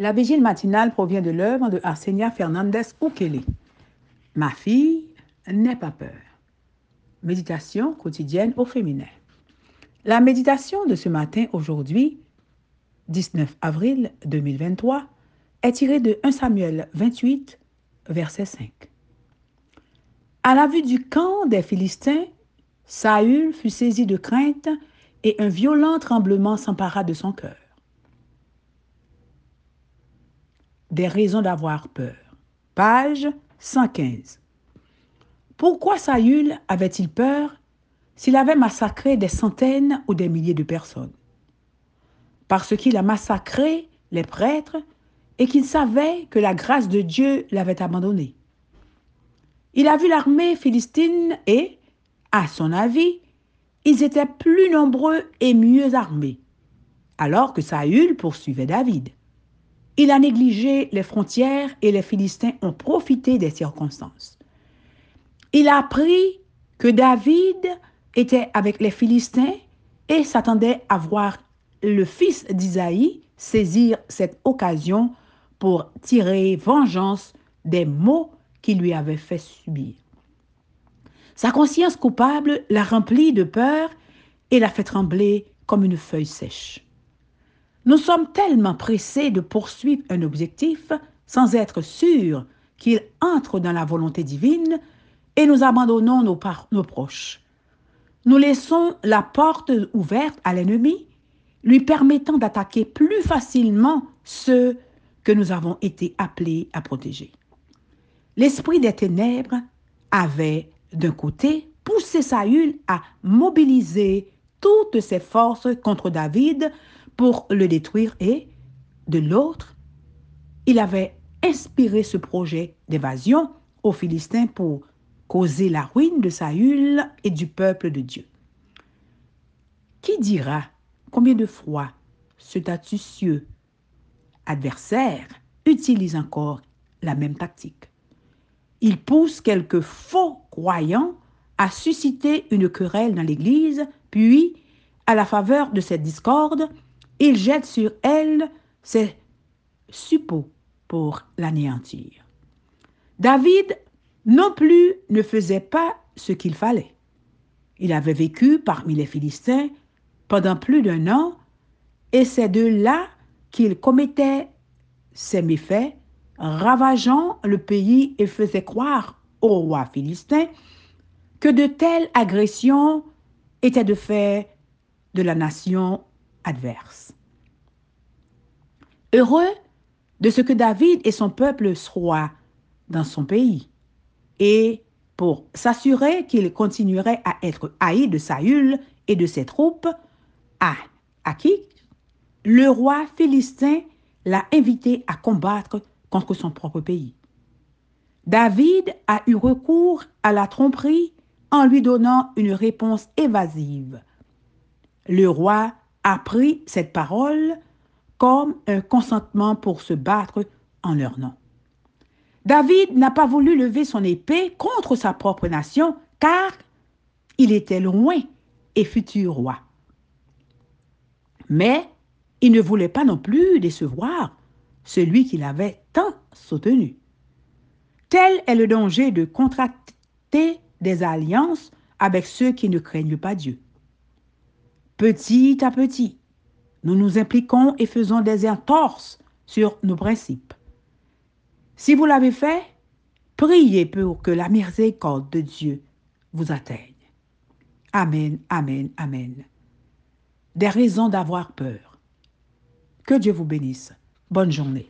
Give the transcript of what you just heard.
La vigile matinale provient de l'œuvre de Arsenia Fernandez Ukele. Ma fille, n'aie pas peur. Méditation quotidienne au féminin. La méditation de ce matin, aujourd'hui, 19 avril 2023, est tirée de 1 Samuel 28, verset 5. À la vue du camp des Philistins, Saül fut saisi de crainte et un violent tremblement s'empara de son cœur. Des raisons d'avoir peur. Page 115. Pourquoi Saül avait-il peur s'il avait massacré des centaines ou des milliers de personnes? Parce qu'il a massacré les prêtres et qu'il savait que la grâce de Dieu l'avait abandonné. Il a vu l'armée philistine et, à son avis, ils étaient plus nombreux et mieux armés, alors que Saül poursuivait David. Il a négligé les frontières et les Philistins ont profité des circonstances. Il a appris que David était avec les Philistins et s'attendait à voir le fils d'Isaïe saisir cette occasion pour tirer vengeance des maux qu'il lui avait fait subir. Sa conscience coupable l'a rempli de peur et l'a fait trembler comme une feuille sèche. Nous sommes tellement pressés de poursuivre un objectif sans être sûrs qu'il entre dans la volonté divine et nous abandonnons nos, nos proches. Nous laissons la porte ouverte à l'ennemi, lui permettant d'attaquer plus facilement ceux que nous avons été appelés à protéger. L'esprit des ténèbres avait, d'un côté, poussé Saül à mobiliser toutes ses forces contre David pour le détruire et, de l'autre, il avait inspiré ce projet d'évasion aux Philistins pour causer la ruine de Saül et du peuple de Dieu. Qui dira combien de fois cet astucieux adversaire utilise encore la même tactique? Il pousse quelques faux croyants à susciter une querelle dans l'Église, puis, à la faveur de cette discorde, il jette sur elle ses suppôts pour l'anéantir. David non plus ne faisait pas ce qu'il fallait. Il avait vécu parmi les Philistins pendant plus d'un an, et c'est de là qu'il commettait ses méfaits, ravageant le pays et faisait croire au roi philistin que de telles agressions étaient de fait de la nation adverse. Heureux de ce que David et son peuple soient dans son pays, et pour s'assurer qu'il continuerait à être haï de Saül et de ses troupes, à qui? Le roi philistin l'a invité à combattre contre son propre pays. David a eu recours à la tromperie en lui donnant une réponse évasive. Le roi a pris cette parole comme un consentement pour se battre en leur nom. David n'a pas voulu lever son épée contre sa propre nation car il était loin et futur roi. Mais il ne voulait pas non plus décevoir celui qu'il avait tant soutenu. Tel est le danger de contracter des alliances avec ceux qui ne craignent pas Dieu. Petit à petit, nous nous impliquons et faisons des entorses sur nos principes. Si vous l'avez fait, priez pour que la miséricorde de Dieu vous atteigne. Amen, amen, amen. Des raisons d'avoir peur. Que Dieu vous bénisse. Bonne journée.